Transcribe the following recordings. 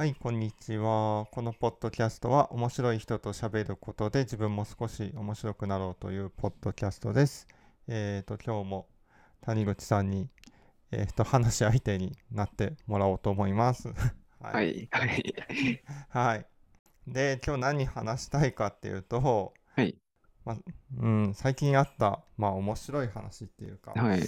はい、こんにちは。このポッドキャストは面白い人と喋ることで自分も少し面白くなろうというポッドキャストです。えっ、と、今日も谷口さんに、えっ、と、話し相手になってもらおうと思います。は。はいい、はい、はい。で、今日何話したいかっていうと、はい、うん、最近あった、まあ面白い話っていうか、はい、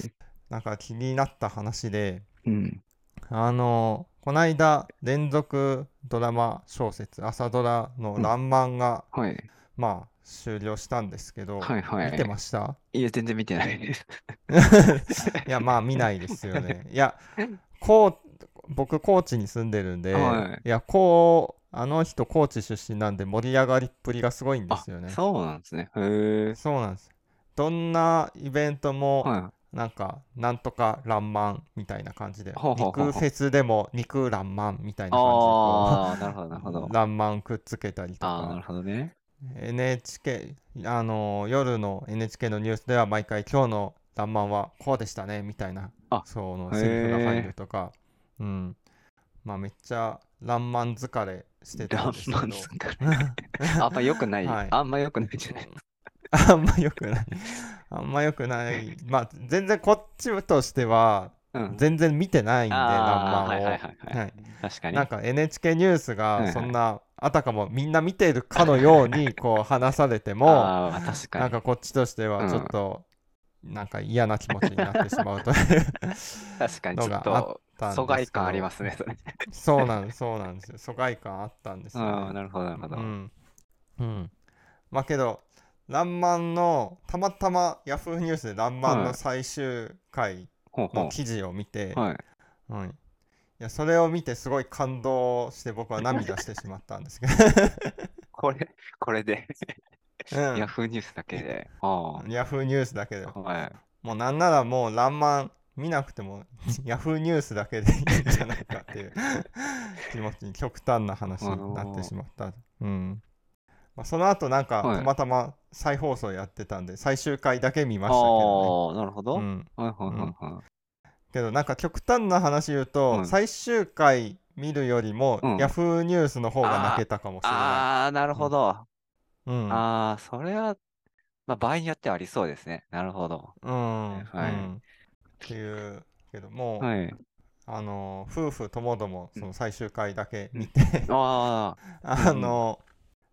なんか気になった話で、うん、あのこないだ連続ドラマ小説朝ドラの「らんまん」が、はい、まあ終了したんですけど、はい、はい。見てました？いや、全然見てないです。いやまあ見ないですよね いやこう僕高知に住んでるんで、はいやこうあの人高知出身なんで盛り上がりっぷりがすごいんですよねそうなんですね。へえ。そうなんですどんなイベントも、はなんか、なんとからんまんみたいな感じで、ほうほうほうほう肉フェスでも肉らんまんみたいい。な感ああ、なるほど、なるほどじで。らんまんくっつけたりとああ、なるか、ほどね。NHK、あの、夜の NHK のニュースでは毎回今日のらんまんはこうでしたねみたいな、あそのセリフが入るとか、うん。まあめっちゃらんまん疲れしてたランんですけどマン、疲れ。あんま良くない。はいあんま良くないじゃない。あんま良くない。あんま良くない。まあ全然こっちとしては、うん。全然見てないんで、らんああ、まんを。確かに。なんか NHK ニュースがそんな、あたかもみんな見てるかのように こう話されても。なんかこっちとしてはちょっと、なんか嫌な気持ちになってしまうという確かに、ちょっと疎外感ありますね、それ。そうなんです、そうなんですよ。疎外感あったんですよ、ああ、なるほど、なるほど。うん。うん。まあけど、らんまんの、たまたまヤフーニュースでらんまんのはい最終回の記事を見て、う。はい。うん、いやそれを見てすごい感動して僕は涙してしまったんですけ これ、これで、ど、うんヤフーニュースだけで。あヤフーニュースだけであ。はい。もうなんならもうらんまん見なくても ヤフーニュースだけでいいんじゃないかっていう 気持ちに極端な話になってしまった。うんまあ、その後なんかはいたまたま再放送やってたんで最終回だけ見ましたけどああ、なるほど。ね。うん、はいはいはいはい。けどなんか極端な話言うと、うん最終回見るよりも、うんヤフーニュースの方が泣けたかもしれなああ、なるほど。い。うんああ、それは、まあ、場合によってはありそうですね。なるほど。うん、はいうんっていうけども、はい。あの夫婦ともどもうんその最終回だけ見て、あ あの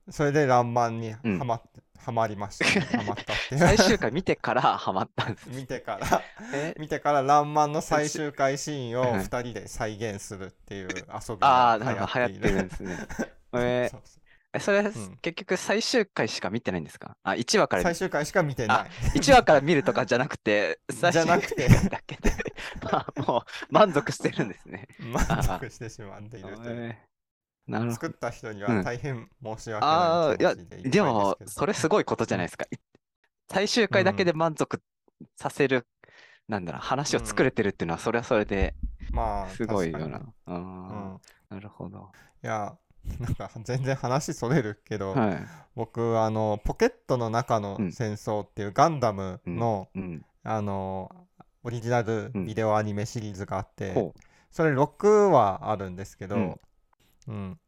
それで「らんまん」にうんはまって、はまりました はまったってあ、いう。最終回見てからハマったんです。見てから。え？見てから「らんまん」の最終回シーンをはい2人で再現するっていう遊びあがあ、なんか流行ってる。んですね。えそうそれ、ん。結局最終回しか見てないんですか？あ、1話からう最、終回しか見てない。1話から見るとかじゃなくて、最終じゃなくて。回だけで、まあ、もう満足してるんですね。満足してしまっているという。えーなるほど。作った人にうんは大変申し訳ああ、ないいや、気持ちでいっぱいでも、それすごいことじゃないですか。い最終回だけで満足させる、なんだろう、話を作れてるっていうのは、それはそれでまあすごいよ。なあうんーなるほど。いや、なんか全然話それるけど、はい。僕、あの、ポケットの中のうん戦争っていうガンダムの、うん。あの、オリジナルうんビデオアニメシリーズがあって、ほそれ6話あるんですけど、ううんん。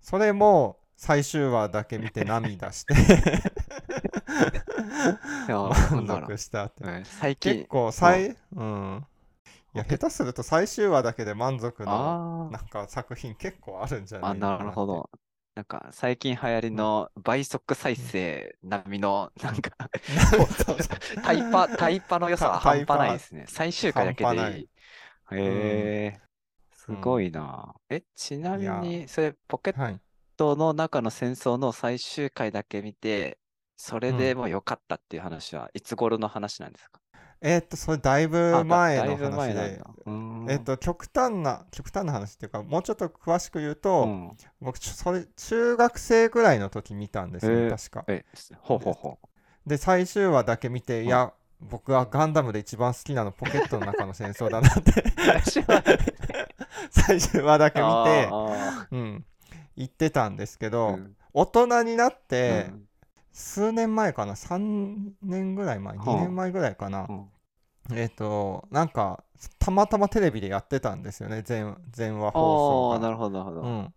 それも最終話だけ見て涙して 満足したって。うん最結近、構最、うん。いや、下手すると最終話だけで満足のあなんか作品結構あるんじゃないのかな。なるほど。なんか、最近流行りの倍速再生並みの、なんか、タイパ、タイパの良さは半端ないですね。最終回だけでいい。へえ、すごいな。え、ちないみやに、それ、ポケッはい。トの中の戦争の最終回だけ見て、それでもう良かったっていう話はいつ頃の話なんですか？えーっと、それだいあぶだ前の話でなんだ。、うーんえーっと、極端な、極端な話っていうか、もうちょっと詳しく言うと、うん僕、ちょそれ、中学生ぐらいの時見たんですよ、へー確か。え、ほうほうほで、最終話だけ見て、うんいや、僕はガンダムで一番好きなのポケットの中の戦争だなってう。最終話だけ最終話だけ見て、あうん、言ってたんですけーど、うん。大人になって、うん。数年前かな、3年ぐらい前、2年前ぐらいかな、うんえっ、と、なんか、たまたまテレビでやってたんですよね、全全話あ放送あ、が。なるほど、なるほど。うん。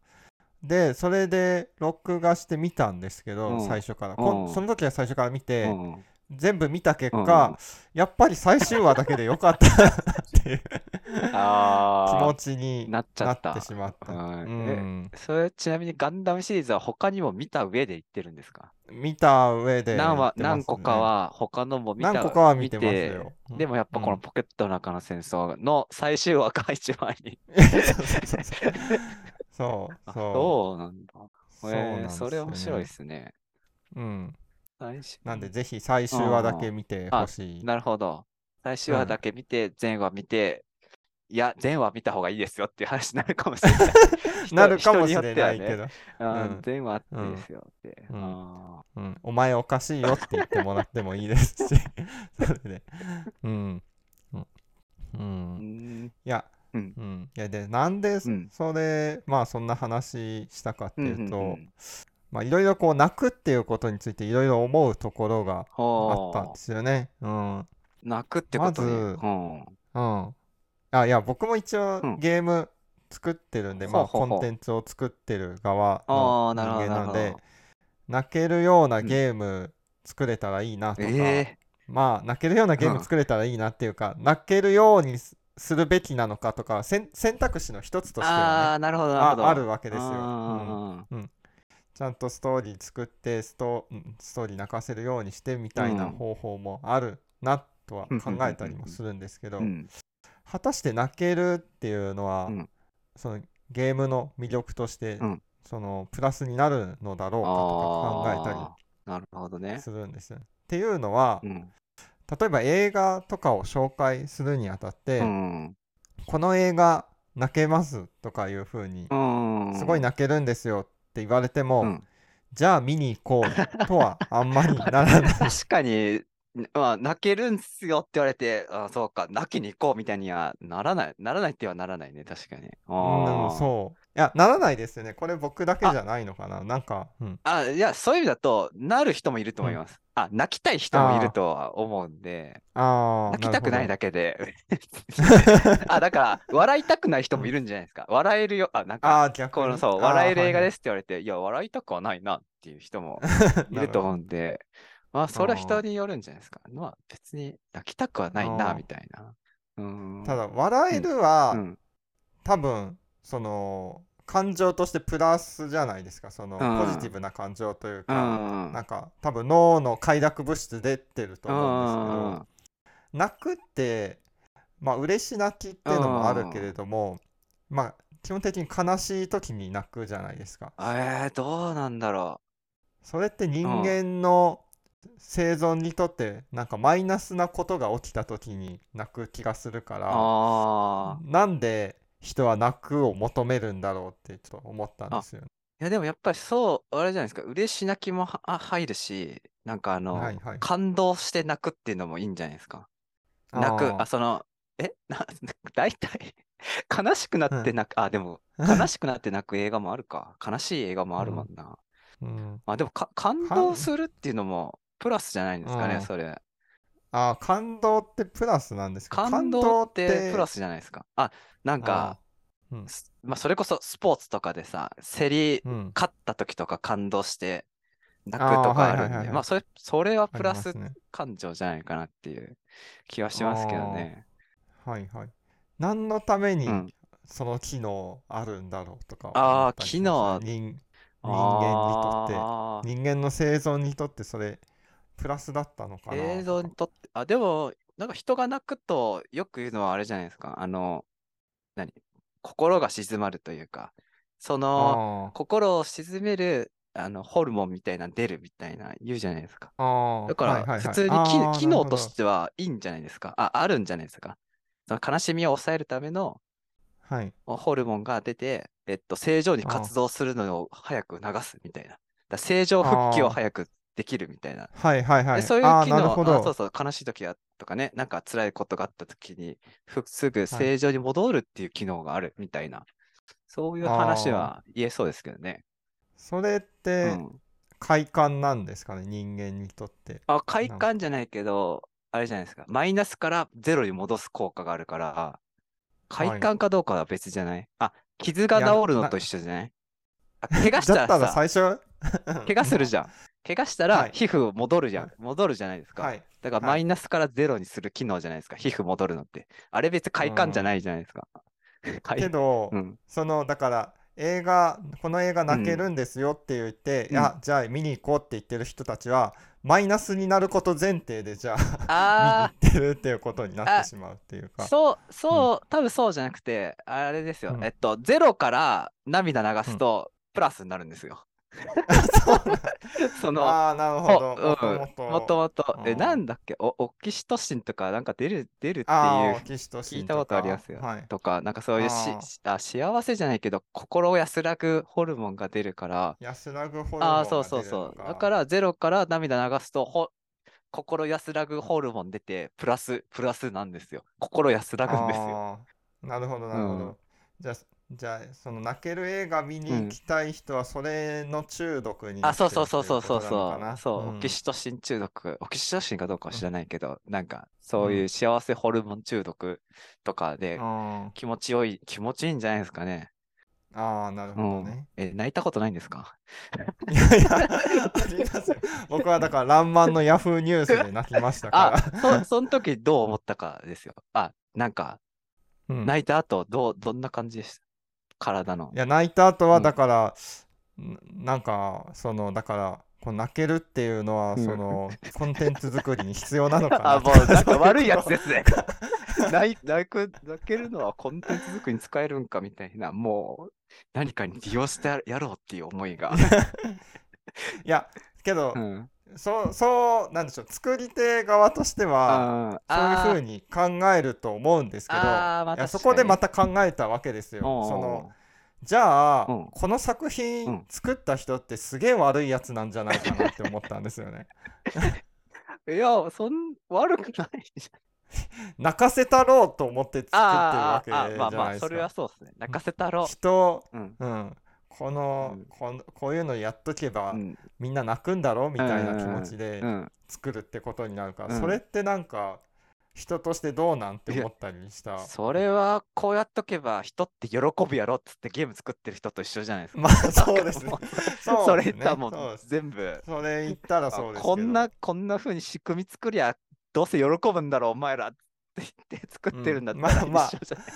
でそれで録画して見たんですけど、うん。最初から、その時は最初から見て、うん全部見た結うん果、やっぱり最終話だけでよかったっていう 気あ持ちになっちゃった。なってしまった。あ、ううんそれちなみにガンダムシリーズは他にも見た上で言ってるんですか？見た上で何話言ってます何個かは他のも見た何個かは見てます見よ。でもやっぱこのうんポケットの中の戦争の最終話が一番いい。そうあそうそう。なんだ。そうえーなんですそれ面白いですね。うん、なんでぜひ最終話だけ見てほしい。なるほど。最終話だけ見て、前話見て、いや、前話見た方がいいですよっていう話になるかもしれない。人 なるかもしれないけど、あーうん前話あってですよって。うん。あうん、お前おかしいよって言ってもらってもいいですし、それで、うん、うん、いや、うん。うん、いやでなんでうん。それ、まあそんな話したかってうんいうと、まあいろいろこう泣くっていうことについていろいろ思うところがあ。ほったんですよね。うん、う泣くってことに？まずうん。うん。あ、いや、僕も一応うん。ゲーム作ってるんで、うほうほう。コンテンツを作ってる側あの人間なので泣けるようなゲーム作れたらいいなとか、えまあ泣けるようなゲーうんム作れたらいいなっていうか、泣けるようにすするべきなのかとか選選択肢の一つとしてあはね。あ、なるわけですよ、うんあちゃんとストーリー作ってストうんストーリー泣かせるようにしてみたいなうん方法もあるなとはうん考えたりもするんですけど。果たして泣けるっていうのは、うんそのゲームの魅力として、うんそのプラスになるのだろうかとか考えたりなるほどね。するんですよ。っていうのは、うん。例えば映画とかを紹介するにあたって、うん。この映画泣けますとかいう風に、うん。すごい泣けるんですよって言われても、うんじゃあ見に行こうとはあんまりならない。確かに、まあ、泣けるんすよって言われて、あそうか、泣きに行こうみたいにはならない、ならないってはならないね、確かに。あうん、そう。いや、ならないですよね。これ僕だけじゃないのかな。なんか、うん。あ、いや、そういう意味だと、なる人もいると思います。あ、泣きたい人もいるとは思うんで、ああ、泣きたくないだだけで、あ、だから、笑いたくない人もいるんじゃないですか。笑えるよ、あ、なんか。このそう、笑える映画はいはいですって言われて、いや、笑いたくはないなっていう人も いなると思うんで、まあ、それは人によるんじゃないですか。まあ、別に泣きたくはないな、みたいな。うーん。ただ、笑えるは、うん、多分、その、感情としてプラスじゃないですか。その、うんポジティブな感情といううか、ん。なんか、多分脳の快楽物質出てると思うんですけど、泣くって、まあ、嬉し泣きっていうのもあるけれども、まあ、基本的に悲しい時に泣くじゃないですか。えー、どうなんだろそれって人間の生存にとってなんかマイナスなことが起きた時に泣く気がするかう。ら。なんで人は泣くを求めるんだろうってちょっと思ったんですよね。いや、でもやっぱりそう、あれじゃないですか。嬉し泣きもはあ入るし、なんかあの、はいはい感動して泣くっていうのもいいんじゃないですか。泣く、あその、え、な、大体、悲しくなって泣く、あ、でも、うん悲しくなって泣く映画もあるか。悲しい映画もあるもんな。うん、まあでもか、感動するっていうのも、プラスじゃないんですかね、うんそれ。あー感動ってプラスなんですか？感動ってプラスじゃないですか。あ、なんか、うんすまあそれこそスポーツとかでさ、競りうん、勝った時とか感動して泣くとかあるんで、まあそれ、それはあプラス。感情じゃないかなっていう気はしますけどね。はいはい。何のためにうんその機能あるんだろうとかあー思ったりします？ね人人間にとって。人間の生存にとってそれプラスだったのかな映像にとって、あ、でも、なんか人が泣くとよく言うのはあれじゃないですか。あの、何？心が静まるというか、その、あ心を静めるあのホルモンみたいなの出るみたいな言うじゃないですか。だからはいはいはい普通に機,、能としてはいいんじゃないですか。あ、あるんじゃないですか。その悲しみを抑えるためのはいホルモンが出て、えっと、正常に活動するのを早く流すみたいな。正常復帰を早くできるみたいな。はいはいはい。でそういう機能、そうそう、悲しい時やとかね、なんか辛いことがあった時に、ふすぐ正常に戻るっていう機能があるみたいな、そういう話は言えそうですけどね。それっうてん。快感なんですかね人間にとって。あ、快感じゃないけど、あれじゃないですか。マイナスからゼロに戻す効果があるから、快感かどうかは別じゃない、あ、傷が治るのなと一緒じゃない？あ 怪我したらたらさ、最初、怪我するじゃん。怪我したらはい皮膚戻るじゃんは。戻るじゃないですか。はい。だからはいマイナスからゼロにする機能じゃないですか。皮膚戻るのって。あれ別に快感じゃないじゃないですか。快けど、うん。そのだから映画この映画泣けるんですよって言って、うんいやじゃあ見に行こうって言ってる人たちはマイナスになること前提でじゃああ見に行ってるっていうことになってしまうっていうあ、かそう、そう、多分そうじゃなくて、あれですよ。うんえっと、ゼロから涙流すと、プラスになるんですよ。その、ああなるほど。ほうんもと。ももともと、え、うん。なんだっけ、おオキシトシンとかなんか出る、出るっていうああオキシトシン聞いたことありますよ。はい。とか、なんかそういうしああ幸せじゃないけど、心を安らぐホルモンが出るから、安らぐホルモンああ、がそうそうそう。だから、ゼロから涙流すと、ほ心安らぐホルモン出て、プラス、プラスなんですよ。心安らぐんですよ。あー。なるほどなるほど、うん。じゃあじゃあその泣ける映画見にうん行きたい人はそれの中毒になあ、そうそうそうそうそうそう。そう、んオキシトシン中毒。オキシトシンかどうかは知らないけど、なんか、そういう幸せホルモン中毒とかであ気持ちよい、気持ちいいんじゃないですかね。ーあーなるうんほどね、。え、泣いたことないんですか？いやいやありますよ僕はだから「らんまん」のヤフーニュースで泣きましたかあ、そ、その時どう思ったかですよ。あ、なんか、ら、うん。泣いた後、どう、どんな感じでした？体のい。や泣いた後はうんだから、んなんかそのだからこう泣けるっていうのはうんそのコンテンツ作りに必要なのかなあ、もうなんか悪いやつでですね。泣い泣く泣けるのはコンテンツ作りに使えるんかみたいな、もう何かに利用してややろうっていう思いが。いやけど、うん、そうそうなんでしょう作り手側としてはあそういうふうに考えると思うんですけどいやそこでまた考えたわけですよ。そのじゃあ、うんこの作う品ん作った人ってすげえ悪いやつなんじゃないかなって思ったんですよね。いや、そん悪くないじ 泣かせたろうと思って作ってるゃん。わけじあーあー、まあまあ、ゃないですそれはか。そうですね。泣かせたろ人、う。うん。うん、この、うんこんこういうのやっとけば、うん。みんな泣くんだろ？うみたいな気持ちでうん。作るってことになるから、うんそれってなんか人としてどうなんて思ったりした？それはこうやっとけば人って喜ぶやろっつってゲーム作ってる人と一緒じゃないですか。まあそうですね。それですね言ったらもうそうです全部。それ言ったらそうですこんな、こんな風に仕組み作りゃ、どうせ喜ぶんだろう、お前らって言って作ってるんだったらうんまあまあ一緒じゃない？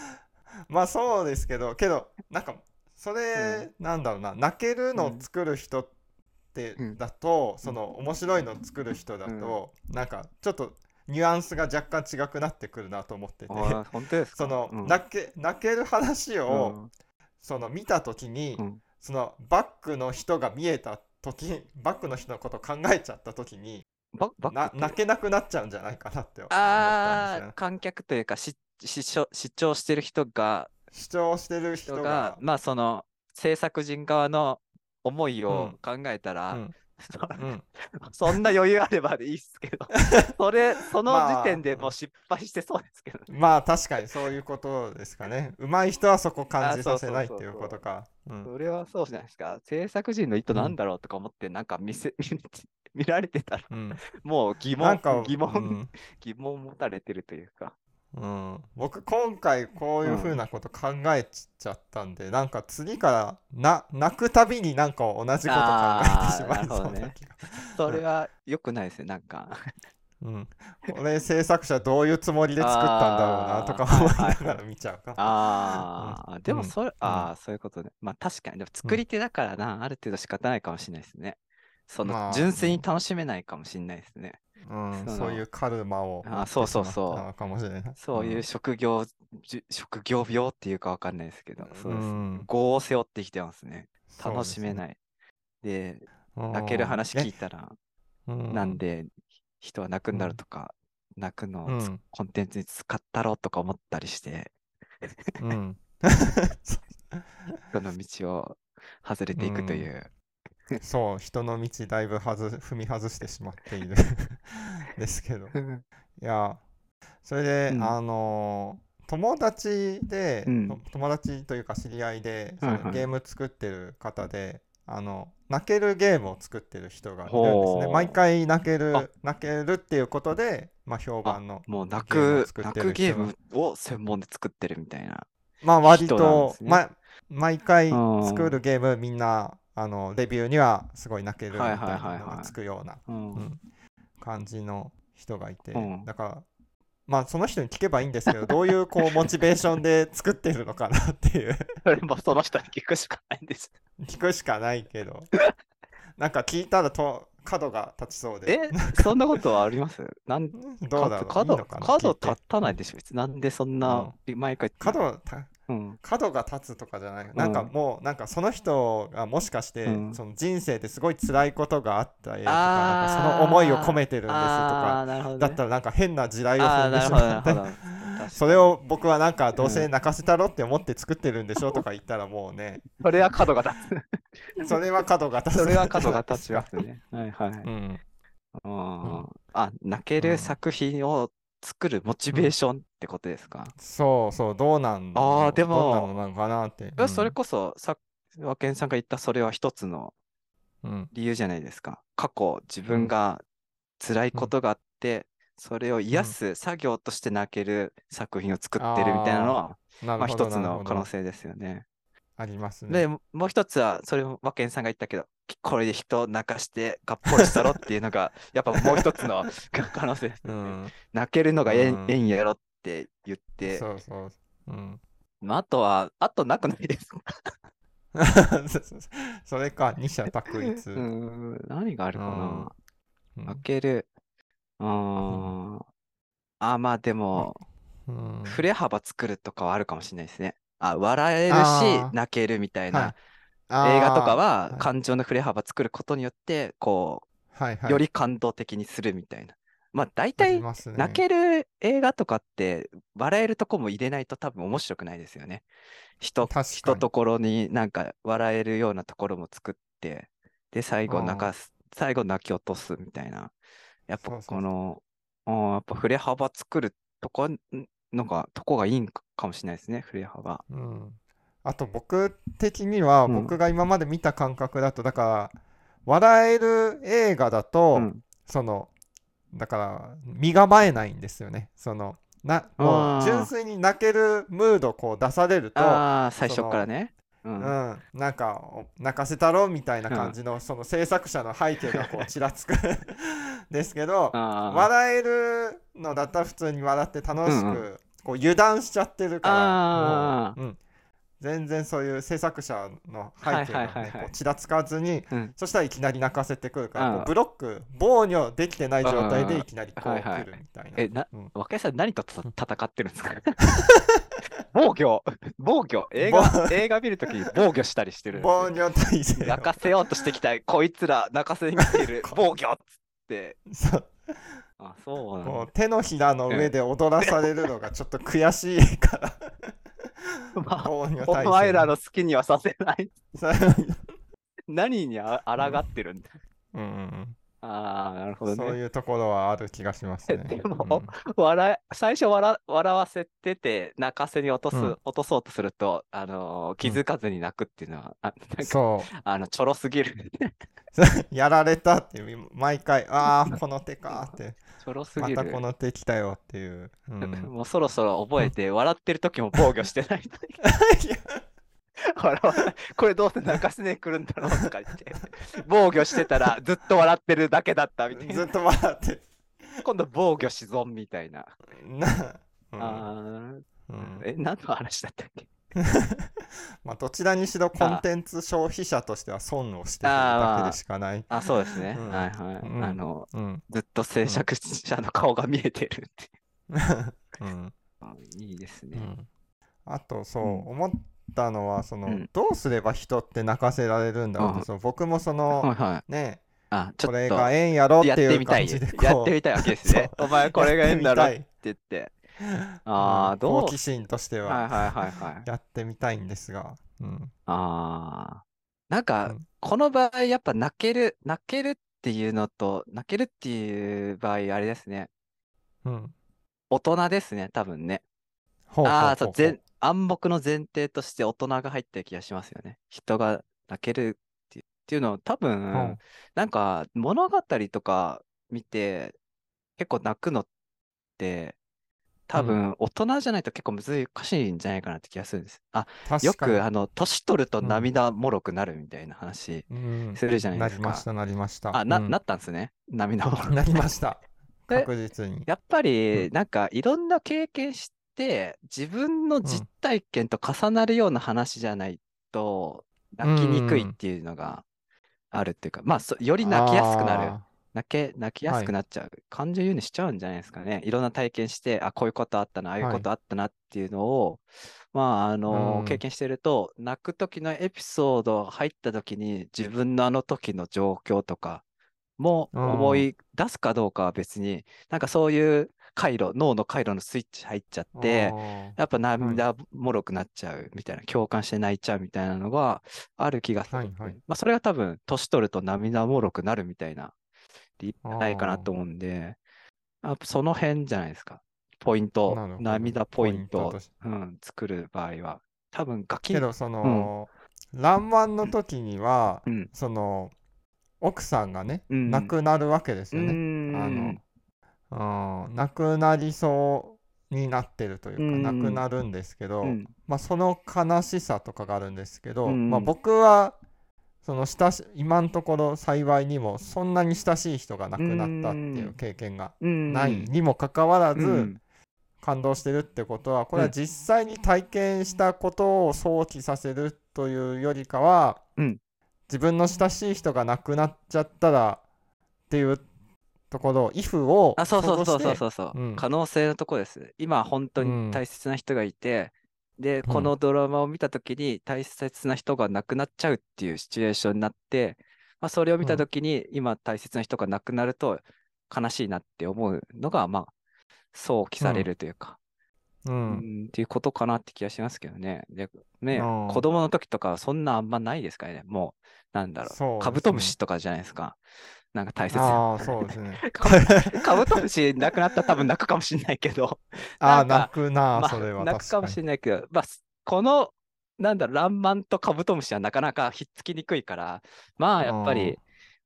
まあそうですけどけどなんかそれ、なんだろうな泣けるのを作る人ってうん。だと、その面白いのを作る人だと、なんかちょっとニュアンスが若干違くなってくるなと思ってて。本当ですか？その、うん。泣け泣ける話を、うん。その見た時に、うん。そのバックの人が見えた時バックの人のことを考えちゃった時に泣けなくなっちゃうんじゃないかなって思ったんですよああ、観客というか、視聴してる人が、主張してる人が。人が、まあその制作人側の思いを考えたら、うん。そうん。そんな余裕あればでいいっすけど、それ、そのまあ時点でもう失敗してそうですけどね。まあ確かにそういうことですかね。上手い人はそこ感じさせないっていうことか。うん。それはそうじゃないですか。制作人の意図なんだろうとか思って、なんか見せ見 見られてたら、うん、もう疑問疑問、うん。疑問持たれてるというか。うん、僕今回こういうふうなこと考えちゃったんで、なんか次からな泣くたびになんか同じこと考えてしまいそうな気が。それは良くないですね、なんか。うん、これ制作者どういうつもりで作ったんだろうなとか思いながら見ちゃうか。ああ、でもうんそれ、ああ、そういうことね。まあ確かに、でも作り手だからな、ある程度仕方ないかもしれないですね。そまあの純粋に楽しめないかもしれないですね。うん、そういうカルマをあーそうそうそうかもしれない。そういう職業、じゅ職業病っていうかわかんないですけど、そうです。うん業を背負ってきてますね。楽しめない。で、うん泣ける話聞えいたら、うんなんで人は泣くんだろうとか、泣くのをつうんコンテンツに使ったろうとか思ったりして、うん、その道を外れていくという。そう人の道だいぶはず踏み外してしまっている。ですけど。いやそれで、うん。あのー友達で、うん。と友達というか知り合いではいはい。ゲーム作ってる方で、あの泣けるゲームを作ってる人がいるんですね。毎回泣けあ。る泣けるっていうことで、まあ、評判のもう泣く、泣くゲームを専門で作ってるみたいな。まあ割と、まあ毎回うん。作るゲームみんなあのレビューにはすごい泣けるみたいなのがつくようなうん。うん感じの人がいて、うん。だからまあその人に聞けばいいんですけどどういうこうモチベーションで作ってるのかなっていう。それもその人に聞くしかないんです。聞くしかないけど。なんか聞いたらと角が立ちそうで。え、そんなことはあります？なんどうだろう？角角立たないでしょ、別に。なんでそんな、毎回。角たうん。角が立つとかじゃない。なんかもうなんかその人がもしかしてうん。その人生ですごい辛いことがあった絵とかなんかその思いを込めてるんですとかね。だったらなんか変な地雷を踏んでしまって それを僕はなんかどうせ泣かせたろって思って作ってるんでしょとか言ったらもうね。それは角が立つ。それは角が立つ。それは角が立ちますね。はいはい。うん。ああ、泣ける作品を作るモチベーションってことですか？そうそうどうなんあーでもどんなのなのかなって。いやそれこそ、さ和健さんが言ったそれは一つのうん。理由じゃないですか。過去、自分が辛いことがあって、それを癒す作業として泣ける作品を作ってるみたいなのは、まあなるほど一つのなるほど。可能性ですよね。ありますね。で、もう一つは、それも和健さんが言ったけど、これで人を泣かしてがっぽりしたろっていうのが、やっぱもう一つの 可能性ですよね。うん。泣けるのがええうん。んええんやろって言って、そうそうう。ん。まあ、あとは、あとなくないです。か それか二者択一。うーん、何があるかな。うん。泣ける。うー。ん。あ、まあでも、うん。振れ幅作るとかはあるかもしれないですね。あ、笑えるし泣けるみたいなはい。映画とかははい。感情の振れ幅作ることによって、こう、はいはい。より感動的にするみたいな。まあ大体泣ける映画とかって笑えるとこも入れないと多分面白くないですよね。人、確かに。人ところになんか笑えるようなところも作って、で、最後泣かす、最後泣き落とすみたいな。やっぱそうそうこの、うんやっぱ振れ幅作るとこ、んなんか、とこがいいんかかもしれないですね、振れ幅。うん、あと僕的にはうん。僕が今まで見た感覚だとだから笑える映画だと、うん。そのだから身構えないんですよね。そのなもう純粋に泣けるムードこう出されると、最初からね。うん。うん、なんかお泣かせたろみたいな感じの、その制作者の背景がこうちらつく ですけど笑えるのだったら普通に笑って楽しく、こう油断しちゃってるから全然そういう制作者の背景が、はいはいはいちらつかずに、うん。そしたらいきなり泣かせてくるから、ブロック防御できてない状態うん。でいきなりこうはいはい来るみたいな。え、な、うん。若井さん何とた戦ってるんですか？防御。防御。映防画、映画見るときに防御したりしてる防御体制を。泣かせようとしてきたこいつら泣かせに来てる。防御っつって。そう。あ、そうなんだ。こう手のひらの上で踊らされるのがちょっと悔しいから まあ、お前らの好きにはさせない。何にあ抗ってるんだ。うんうんああ、なるほどね。そういうところはある気がしますね。でも笑い最初笑笑わせてて泣かせに落とす、うん落とそうとすると、あのー気づかずに泣くっていうのは、あなんかそあのちょろすぎる。うやられたって毎回ああこの手かってちょろすまぎる。たこの手来たよっていう。うん もうそろそろ覚えて、笑ってる時も防御してない これどうせ泣かせねえ来るんだろうとか言って。防御してたらずっと笑ってるだけだったみたいな。ずっと笑って今度防御し損みたいな。な、うんあうんーえ、何の話だったっけ？まあ、どちらにしろコンテンツ消費者としては損をしているだけでしかない。あ、そうですね。うんはいはい。うんあの、うんずっと制作者の顔が見えてるって。うんあいいですね。うんあとそう、うん思ったのはその、うんどうすれば人って泣かせられるんだろうってあそう僕もその、はいはい。ねあ、これがええんやろってやっていう。感じでこうやってみたいわけですね。お前これがええんだろって言って。あーどう？うん好奇心としてははいはいはいはい。やってみたいんですが、うんああ。なんか、うんこの場合やっぱ泣ける、泣けるっていうのと、泣けるっていう場合、あれですね。うん、大人ですね、多分ね。ああ、そう、前暗黙の前提として大人が入ってる気がしますよね。人が泣けるっていうのを多分、うんなんか物語とか見て結構泣くのって多分大人じゃないと結構難しいんじゃないかなって気がするんです。あ、よくあの、年取るとうん涙もろくなるみたいな話うんするじゃないですかなりまし。たなりましたあ、な、うんなったんですね。涙もろく。なりました で確実にやっぱり、うんなんかいろんな経験して、自分の実体験と重なるような話じゃないと、泣きにくいっていうのがあるっていうか、まあ、そより泣きやすくなる。あ泣け、泣きやすくなっちゃう。感情移入しちゃうんじゃないですかね。いろんな体験して、あ、こういうことあったな、ああいうことあったなっていうのを、まあ、あの、うん経験してると、泣く時のエピソード入った時に、自分のあの時の状況とかもうん思い出すかどうかは別に、なんかそういう回路、脳の回路のスイッチ入っちゃーって、やっぱ涙もろくなっちゃうみたいな、共感して泣いちゃうみたいなのがある気がする。はいはいまあ、それが多分、年取ると涙もろくなるみたいな理由じゃないかなと思うんで、やっぱその辺じゃないですか。ポイント涙ポイントうん、作る場合は。多分、ガキけどその、らん。まんの時には、うん。その奥さんがね、うん。亡くなるわけですうよね。ん。あの、うん、亡くなりそうになってるというか、うん。亡くなるんですけど、うん。まあ、その悲しさとかがあるんですけど、うん。まあ、僕はその親し今のところ幸いにもそんなに親しい人が亡くなったっていう経験がうん。ないにもかかわらず、うん。感動してるってことはこれは実際に体験したことを想起させるというよりかは、うん。自分の親しい人が亡くなっちゃったらっていうところ if をあ、そうそうそうそううそう。そう、うん。可能性のとこです。今、本当うん。に大切な人がいて、で、うん。このドラマを見たときに大切な人が亡くなっちゃうっていうシチュエーションになって、まあ、それを見たときに、今大切な人が亡くなると悲しいなって思うのが、まあ、想起されるというか、ううん。ん、っていうことかなって気がしますけどね。で、ね、うん子供の時とかはそんなあんまないですからね。もう、なんだろう、ねカブトムシとかじゃないですか。なんか大切な。ああそうですね。カブトムシ亡くなったら多分泣くかもしれないけど、ああ泣くな、まあそれは泣くかもしれないけど、まあ、すこの、なんだろう、ランマンとカブトムシはなかなかひっつきにくいから、まあ、やっぱうんり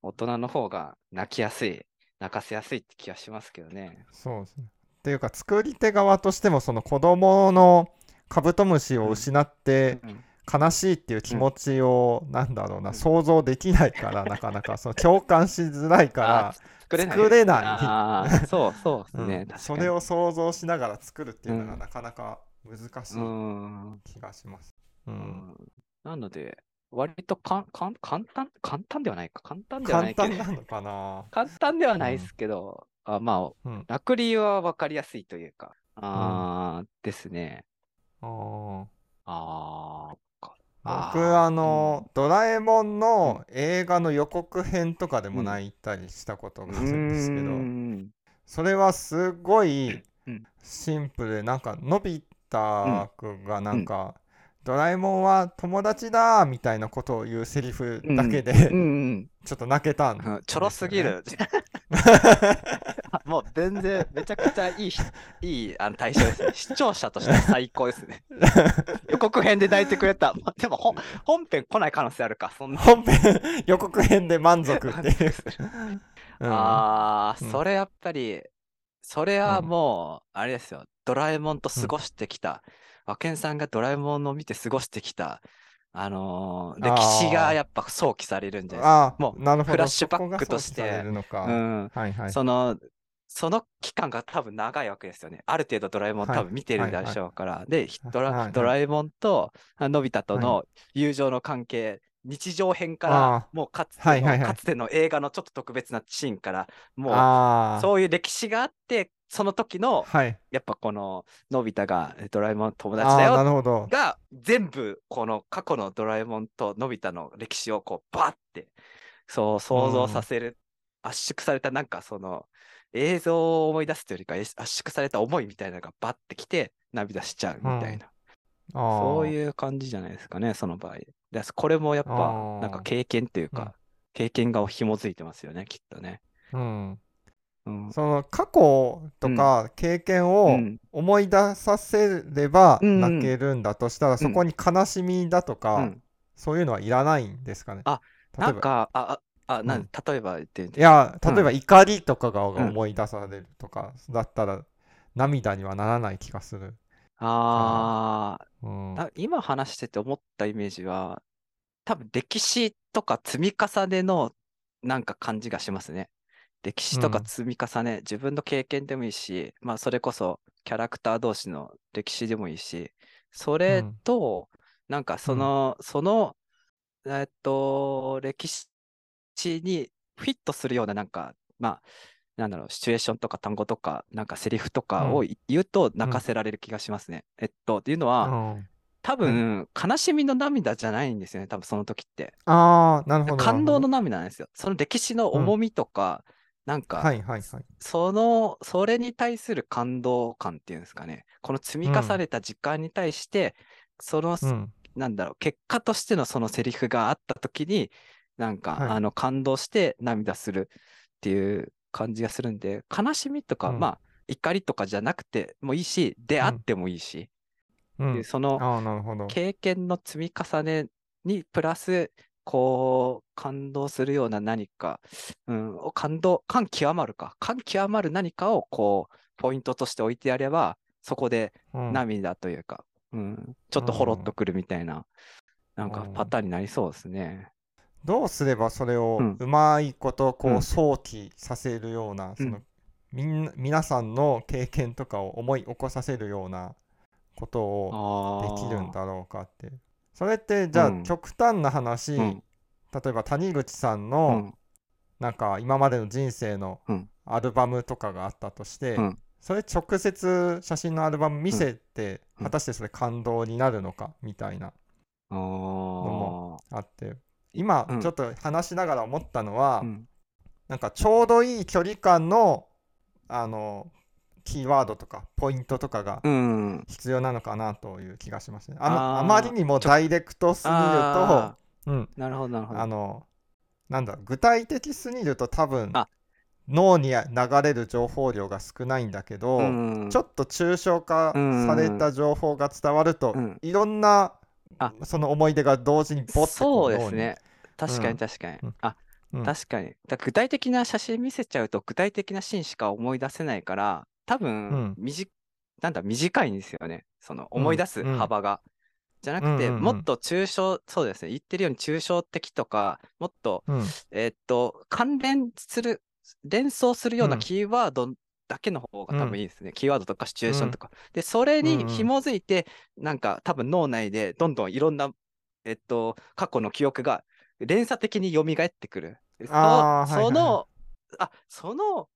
大人の方が泣きやすい、泣かせやすいって気がしますけどね。そうですね。っていうか作り手側としてもその子供のカブトムシを失ってうん悲しいっていう気持ちを、なんだろうな、うん。想像できないから、なかなか、その共感しづらいかあ作れない。作れない。そう、そうですら、ね。それを想像しながら作るっていうのがうんなかなか難しういん。気がします。う、うん。んなので、割とかんかん簡単、簡単ではないか。簡単ではな簡いけど、単なのかな？簡単ではないですけど、あまあ、うん、泣く理由は分かりやすいというか、あーですね。あー。あー。か僕ーあの、ドラえもんの映画の予告編とかでも泣いたりしたことがあるんですけど、うーん。それはすごいうん。シンプルでなんかのび太くんがなんか、ドラえもんは友達だみたいなことを言うセリフだけで、うん。うん。ちょっと泣けたんですよね。うん、ちょろすぎる。もう全然めちゃくちゃいいし、いいあの対象ですね。視聴者としては最高ですね。予告編で泣いてくれた。まあでも本本編来ない可能性あるか。そんな。本編予告編で満足っていう、うんああ、うんそれやっぱり、それはもう、あれですよ。ドラえもんと過ごしてきた。和健さんがドラえもんを見て過ごしてきた、あのー歴史がやっぱ想起されるんじゃないああもうなるほどフラッシュバックとしてそのその、期間が多分長いわけですよね。ある程度ドラえもんはい。多分見てるでしょうから。で、ひドラはい。はいドラえもんとあのび太とはの友情の関係、日常編かあら、もうかつての、はいはいはい。かつての映画のちょっと特別なシーンから、もうそういう歴史があって、その時の、はい。やっぱこののび太がえドラえもんの友達だよるほど。が、全部この過去のドラえもんとのび太の歴史をこうバッて、そう想像させる、圧縮されたなんかその映像を思い出すというよりか、え圧縮された思いみたいなのがバッてきて涙しちゃうみたいな、そうういう感じじゃないですかね、その場合。でこれもやっあぱーなんか経験っていうか、うん。経験が紐づいてますよね、きっとね。うん。うん。その過去とか経験うをん。思い出させればうん泣けるんだとしたら、そこに悲しみだとうか、ん。そういうのはいらないんですかね？あなんか、あ、あ、あ、なんうん例えば言ってみて。いやうん例えば怒りとかがうん思い出されるとかだったら涙にはならない気がする。あうん。あ、今話してて思ったイメージは、多分歴史とか積み重ねのなんか感じがしますね。歴史とかうん積み重ね、自分の経験でもいいし、まあそれこそキャラクター同士の歴史でもいいし、それうんと、なんかその、その、えっと、歴史にフィットするようななんか、まあ、なんだろう、シチュエーションとか単語とか、なんかセリフとかをい言うと泣かせられる気がしますね。えっと、っていうのは、うん多分、悲しみの涙じゃないんですよね、多分その時って。ああ、なるほど。感動の涙なんですよ。その歴史の重みとか、なんほどか、はいはいはい。その、それに対する感動感っていうんですかね。この積み重ねた時間に対して、その、うん。なんだろう、結果としてのそのセリフがあった時に、なんか、はい。あの、感動して涙するっていう感じがするんで、悲しみとか、うん。まあ、怒りとかじゃなくてもいいし、出会ってもいいし、うん。でその。経験の積み重ねにプラス、こう、感動するような何か、うん、を感動、感極まるか、感極まる何かを、こう、ポイントとして置いてやれば、そこでうん。涙というか、うん、ちょっとほろっとくるみたいな、なんかうん。パターンになりそうですね。どうすればそれをうまいことこううん。想起させるような、そのみんな皆さんの経験とかを思い起こさせるようなことをあできるんあ。だろうかって。それってじゃあうん。極端な話、うん。例えば谷口さんうのん。なんか今までの人生のうん。アルバムとかがあったとして、うん。それ直接写真のアルバム見せて、うん。果たしてそれ感動になるのかみたいなあもあ。あって今うん。ちょっと話しながら思ったのは、うん。なんかちょうどいい距離感のあのキーワードとかポイントとかがうん。必要なのかなという気がしますね。あのあまりにもダイレクトすぎるとあ、うん、ーなるほど、なるほど。あのなんだ具体的すぎると多分あ。脳に流れる情報量が少ないんだけど、うん。ちょっと抽象化された情報が伝わると、うん。いろんなあその思い出が同時にボッてそうこですね。確かうんに確かに。うんあ、うん確かに。だ具体的な写真見せちゃうと具体的なシーンしか思い出せないから、多うん分、みじなんだ、短いんですよね。その思い出すうん幅が。じゃなくて、うんうんうんもっと抽象、そうですね。言ってるように抽象的とか、もっと、うんえーっと、関連する、連想するようなうんキーワードだけの方が多うん分いいですね。キーワードとかシチュエーションとか。で、それうんうんに紐づいて、なんか多分脳内でどんどんいろんな、えっと、過去の記憶が連鎖的に蘇ってくる。でそあーはいはいはいその、あ、その、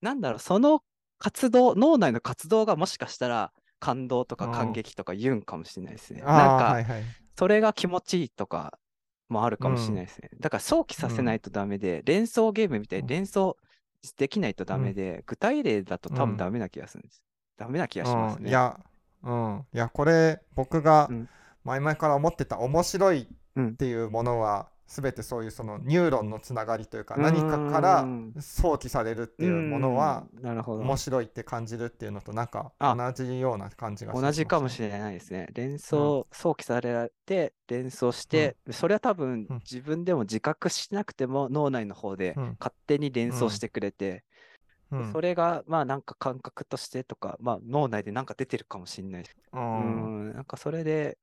なんだろう、その活動、脳内の活動がもしかしたら感動とかうん感激とか言うんかもしれないですね。あなんか、ーはいはいそれが気持ちいいとかもあるかもしれないですね。だから想起させないとダメで、連想ゲームみたいに連想できないとダメで、具体例だと多うん分ダメな気がするんです。ダメな気がしますね。うんいや、うん、いやこれ僕がうん前々から思ってた面白いうんっていうものは、全てそういうそのニューロンのつながりというか、うん。何かから想起されるっていうものは、うん。なるほど。面白いって感じるっていうのとなんかあ。同じような感じが同じかもしれれないですね。連想、想起されて、連想して、それは多分うん。自分でも自覚しなくても脳内の方でうん。勝手に連想してくれて、うん。それがまあなんか感覚としてとか、まあ脳内でなんか出てるかもしれない。し、ううんん、なんかそれで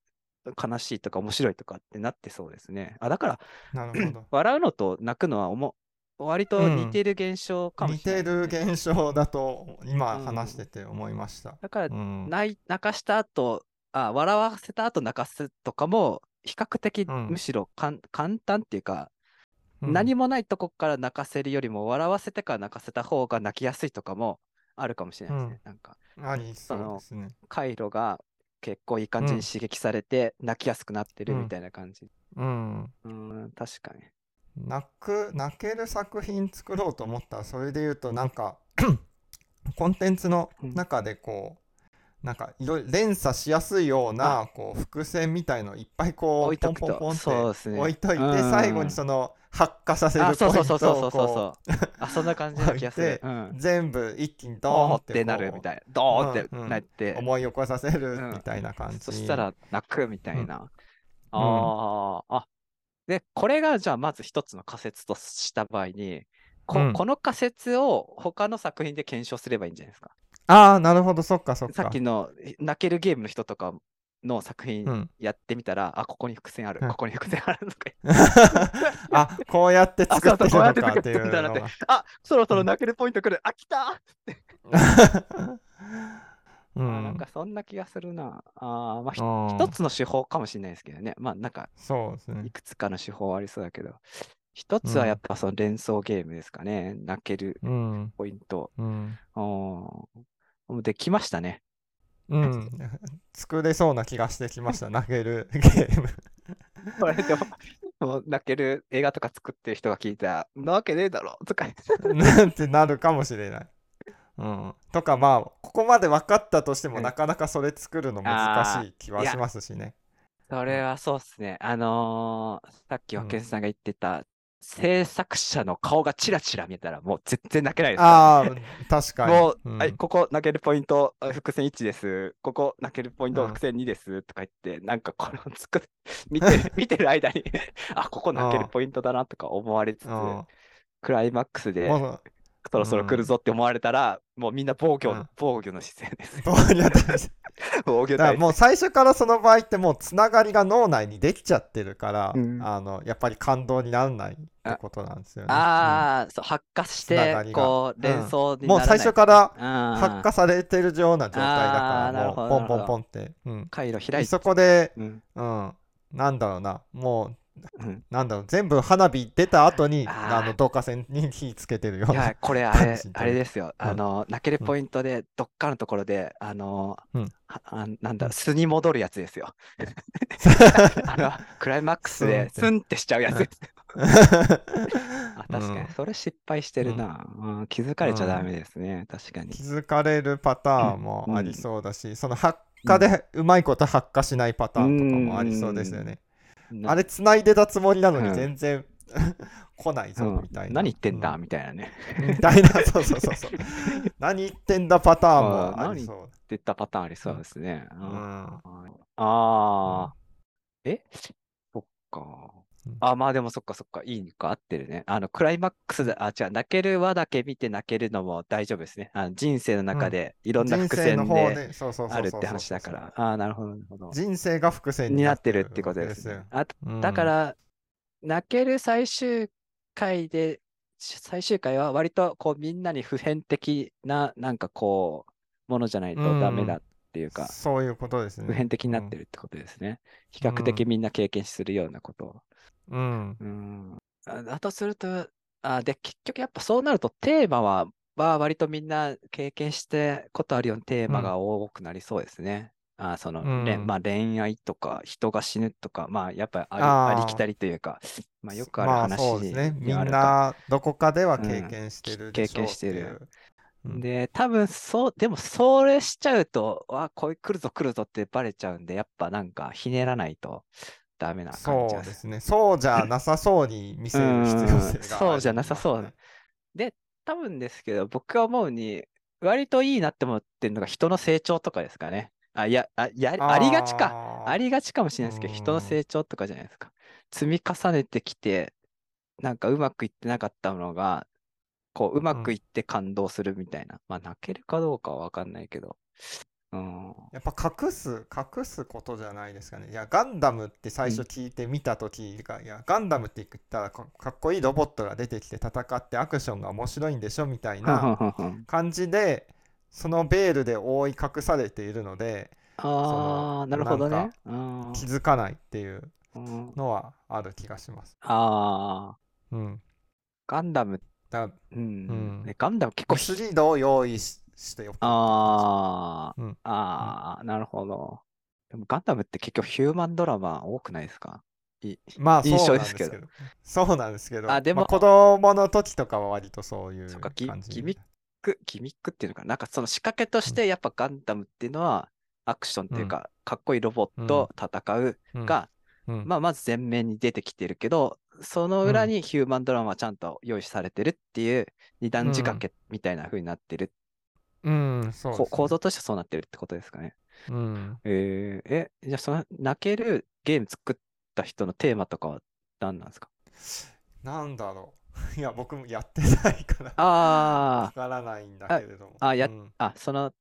悲しいとか面白いとかってなってそうですね。あ、だからなるほど。笑うのと泣くのはおも割と似てる現象かも似しれない。てるですね、現象だと今うん話してて思いました、だからうん。泣い泣かした後あ笑わせた後泣かすとかも比較的うん。むしろかん簡単っていうか、うん。何もないとこから泣かせるよりも笑わせてから泣かせた方が泣きやすいとかもあるかもしれないですね。なんかありそうですね。回路が結構いい感じに刺激されて泣きやすくなってるうんみたいな感じ。うんうん、確かに。泣く泣ける作品作ろうと思ったらそれで言うとなんか コンテンツの中でこう、なんかいろいろ連鎖しやすいようなこう伏線みたいのいっぱいこうポンポンポンそうですね。って置いといて、うん。最後にその発火させるあ、ポイントそうそう。そうそうを。そうそうこそう。あ、そんな感じな気がする。全部一気にドドーンっててなるみたいな。ドーンってなって。思い起こさせるうんみたいな感じ、そしたら泣くみたいな。ああ、あ、で、これがじゃあまず一つの仮説とした場合に、こうんこの仮説を他の作品で検証すればいいんじゃないですか。ああ、なるほど、そっかそっかさっき。のえ泣けるゲームの人とかの作品うん。やってみたら、あ、ここに伏線ある、うんここに伏線あるとか あ、こうやってあ、作ってるのかっていうのが。。あ、そろそろ泣けるポイント来る。あ、来た うあなんん。かそんな気がするな。あーまあ、一つの手法かもしれないですけどね。まあ、なんか、そうですねい。くつかの手法ありそうだけど、一つはやっぱその連想ゲームですかね。泣けるうん。ポイント。うん。できましたね。うん。作れそうな気がしてきました。投げるゲーム。これでも、泣ける映画とか作ってる人が聞いたら、なわけねえだろとか。なんてなるかもしれない。うん、とかまあここまで分かったとしてもうんなかなかそれ作るの難しい気はしますしね。それはそうっすね。あのーさっきうん和健さんが言ってた、制作者の顔がチラチラ見えたらもう全然泣けないですあね。あ確かに。もう、うんはい、ここ泣けるポイント、あ伏線1です。ここ泣けるポイント、うん伏線2です。とか言って、なんかこれを作る、見てる、見てる間に、あ、ここ泣けるポイントだなとか思われつつ、うんクライマックスでそろそろ来るぞって思われたら、もうみんな防御防御の姿勢です。防御体だもう最初からその場合ってもうつながりが脳内にできちゃってるから、うん。あのやっぱり感動にならないってことなんですよね。ああ、そう、発火してこう、うん連想にうん。もう最初から発発火されてるような状態だからもうポンポンポンって。うん。回路開いて。そこで、うん。うん、なんだろうな、もう、うん なんだろう、全部花火出た後に、あの、導火線に火つけてるような。これあれあれですよ。うんあの、泣けるポイントで、どっかのところで、あの、うんはあなんだ、素に戻るやつですよ。あの、クライマックスで、ススンってしちゃうやつです。あ、確かにうん、それ失敗してるな。うん気づかれちゃダメですね。確かに気。づかれるパターンもありそうだし、その発火でうまいこと発火しないパターンとかもありそうですよね。なあれ繋いでたつもりなのにうん全然 来ないぞうんみたいな。何言ってんだうみたいなね。みたいな、そうそうそうそう。何言ってんだパターンもありそう。って言ったパターンありそうですね。ううんん。ああ、え？そっかうん。あ、まあでもそっかそっか、いいのか合ってるね。あの、クライマックスで、あ、違う、泣ける輪だけ見て泣けるのも大丈夫ですね。あの人生の中でいろんな人伏生の方線であるって話だから。ああ、なるほど、なるほど。人生が伏線になってるってことですねよ。あうんだから、泣ける最終回で、最終回は割とこうみんなに普遍的な、なんかこう、ものじゃないとダメだっていうか、そういうことですね。普遍的になってるってことですね。比較的みんな経験するようなことを。うん。うん。あだとすると、あ、で、結局やっぱそうなるとテーマは、は割とみんな経験してことあるようなテーマが多くなりそうですね。あ、その、恋うん。まあ、恋愛とか人が死ぬとか、まあやっぱりありきたりというか、まあよくあるまあ話そうですね。みんなどこかでは経験してるでしょう経験してる。で、多分そう、でもそれしちゃうと、わ、これ来るぞ来るぞってバレちゃうんで、やっぱなんかひねらないとダメな感そじがうですね。そうじゃなさそうに見せる必要性がある。うんそうじゃなさそう多分ですけど、僕が思うに、割といいなって思ってるのが人の成長とかですかね。あ、いや、あ、やりありがちか。ありがちかもしれないですけど、人のうん成長とかじゃないですか。積み重ねてきて、なんかうまくいってなかったものが、こう、うまくいって感動するみたいな。まあ、泣けるかどうかはわかんないけど。うん。やっぱ隠す、隠すことじゃないですかね。いや、ガンダムって最初聞いてみたときが、いや、ガンダムって言ったらかかっこいいロボットが出てきて戦ってアクションが面白いんでしょみたいな感じで、そのベールで覆い隠されているので、ああ、なるほどね。気づかないっていううん。のはある気がします。ああ、うん。ガンダム、だかうん。うん。ねガンダム結構ら、ミスリードを用意ししてよくああ、ほど。でもガンダムって結局ヒューマンドラマ多くないですか？いまあそう印象ですけど。そうなんですけど。あでもま子供の時とかは割とそういうそっかギミック、ギミックっていうのかな？なんかその仕掛けとしてやっぱガンダムっていうのはアクションっていうか、かっこいいロボットと戦ううん。が、うん。まあまず前面に出てきてるけど、その裏にヒューマンドラマはちゃんと用意されてるっていう二段仕掛けみたいな風になってる、うん、そうですね。こ構造としてそうなってるってことですかね。うん。えーえ、じゃあその泣けるゲーム作った人のテーマとかは何なんですか？なんだろう。いや、僕もやってないから、わあからないんだけれども。あ、あ、やうんあ、その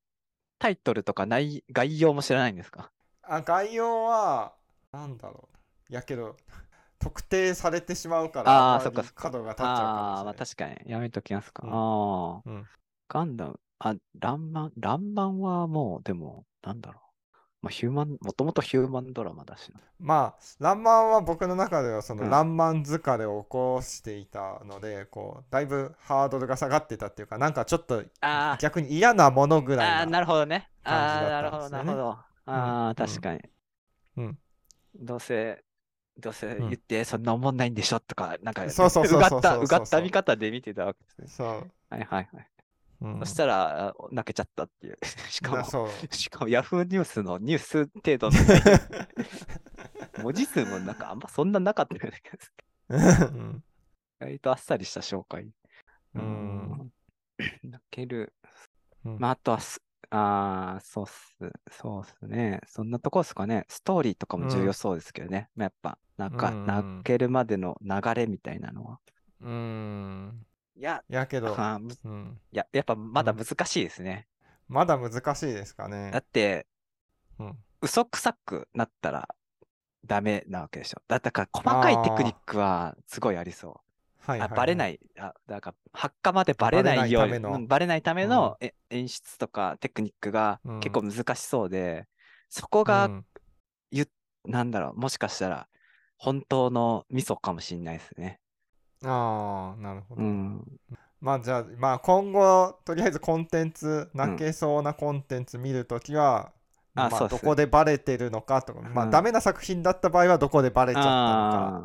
タイトルとか内概要も知らないんですか？あ、概要は、なんだろう。やけど、特定されてしまうから、あーんまりそっか角が立っちゃうかああ、まあ確かに。やめときますか。うんああ、うんガンダム。あ、ランマン、ランマンはもう、でも、なんだろう。まあ、ヒューマン、もともとヒューマンドラマだしな。まあ、ランマンは僕の中ではその、うんランマン疲れを起こしていたので、こう、だいぶハードルが下がってたっていうか、なんかちょっとあ逆に嫌なものぐあ、ああ、らいな。なるほどね。ああ、だなるほど、なるほど。ああ、確かに。うん。どうせ、どうせうん言って、そんな思んないんでしょとか、なんか、そうそうそうそうそううがった、うがった見方で見てたわけですね。そう。はいはいはい。うんそしたら、あ泣けちゃったっていう。しかも。しかも、ヤフーニュースのニュース程度の文字数もなんかあんまそんななかったような気がする。うん意外とあっさりした紹介。ううんん。泣ける。うんまあ、あとはす、ああ、そうっす、そうっすね。そんなとこっすかね。ストーリーとかも重要そうですけどね。まあやっぱ、なんか、うん泣けるまでの流れみたいなのは。うん。いや、やけど、あうん、や、やっぱまだうん難しいですね。まだ難しいですかねだ。って、うん嘘くさくなったらダメなわけでしょ。だだから細かいテクニックはすごいありそう。はいあバレないい、あだから発火までバレないように、バレないためのうんバレないためのえ演出とかテクニックがうん結構難しそうで、そこうが、んなんだろう、もしかしたら本当のミソかもしれないですね。ああ、なるほど。うん。まあじゃあ、まあ今後、とりあえずコンテンツ、泣けそうなコンテンツ見るときは、うっすどこでバレてるのかとか、まあうんダメな作品だった場合はどこでバレちゃったのかあ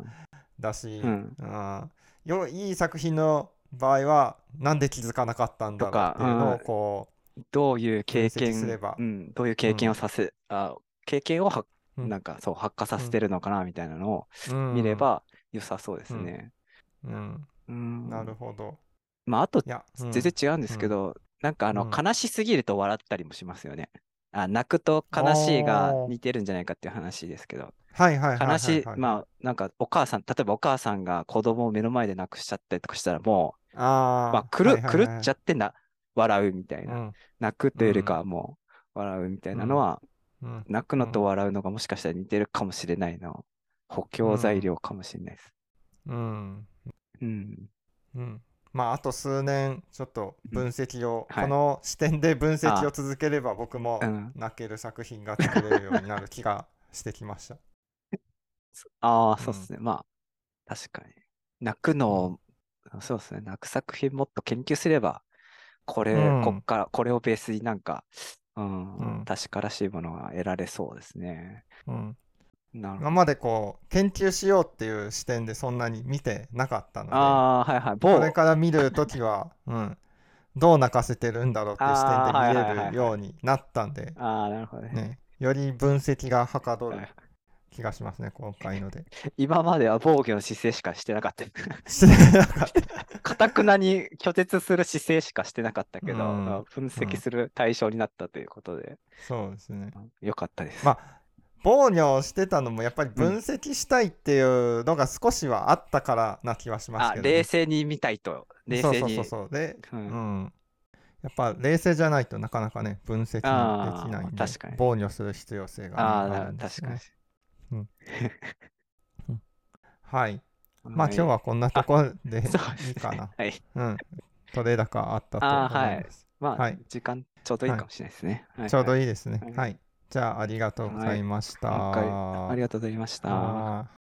だし、うん。うん。よいい作品の場合はなんで気づかなかったんだろうっていうのをこーどういう経分析すれ験ば、うん、どういう経験をさせ、あ経験をはうん。なんかそう発火させてるのかなみたいなのをう、うん。見れ、ば良さそうですね。うん、うん。なるほど。まあ、あといや、うん。全然違うんですけど、なんかあの、うん。悲しすぎると笑ったりもしますよね。あ、泣くと悲しいが似てるんじゃないかっていう話ですけど、はいはいはいはいはい、悲しい、まあ、なんかお母さん、例えばお母さんが子供を目の前で亡くしちゃったりとかしたらもあう、まあ、狂はいはいはい狂っちゃってな、笑うみたいな。うん。泣くというよりかはもう、笑うみたいなのは、うん。泣くのと笑うのがもしかしたら似てるかもしれないの。補強材料かもしれないです。うんうん。うんまああと数年ちょっと分析を、はいこの視点で分析を続ければ僕もうん泣ける作品が作れるようになる気がしてきました。ああ、うんそうですね。まあ、確かに。泣くのを、そうですね。泣く作品もっと研究すれば、これ、うんこっから、これをベースになんか、うん、うん確からしいものが得られそうですね。うん。今までこう研究しようっていう視点でそんなに見てなかったのでああ、はいはい。こ某、れから見るときは、うん、どう泣かせてるんだろうっていう視点で見れるようになったんで、ああ、なるほどね。ね、より分析がはかどるはい気がしますね、今回ので。今までは防御の姿勢しかしてなかった。してなかったかたくなに拒絶する姿勢しかしてなかったけど、うんまあ分うん析する対象になったということで、そうですね。よかったです。まあ防御してたのもやっぱり分析したいっていうのが少しはあったからな気はしますあ、けど、ね。冷静に見たいと、冷静に。そうそうそうそう。で、ううんん。やっぱ冷静じゃないとなかなかね、分析できないんで確かに、防御する必要性がね、あるんです確かにね。はい。まあ今日はこんなところでいいかな。はい。うん。取れ高あったと思います。まあ、はい時間ちょうどいいかもしれないですね。はいちょうどはいいいですね。はいはい。じゃあありがとうございました。はいありがとうございました。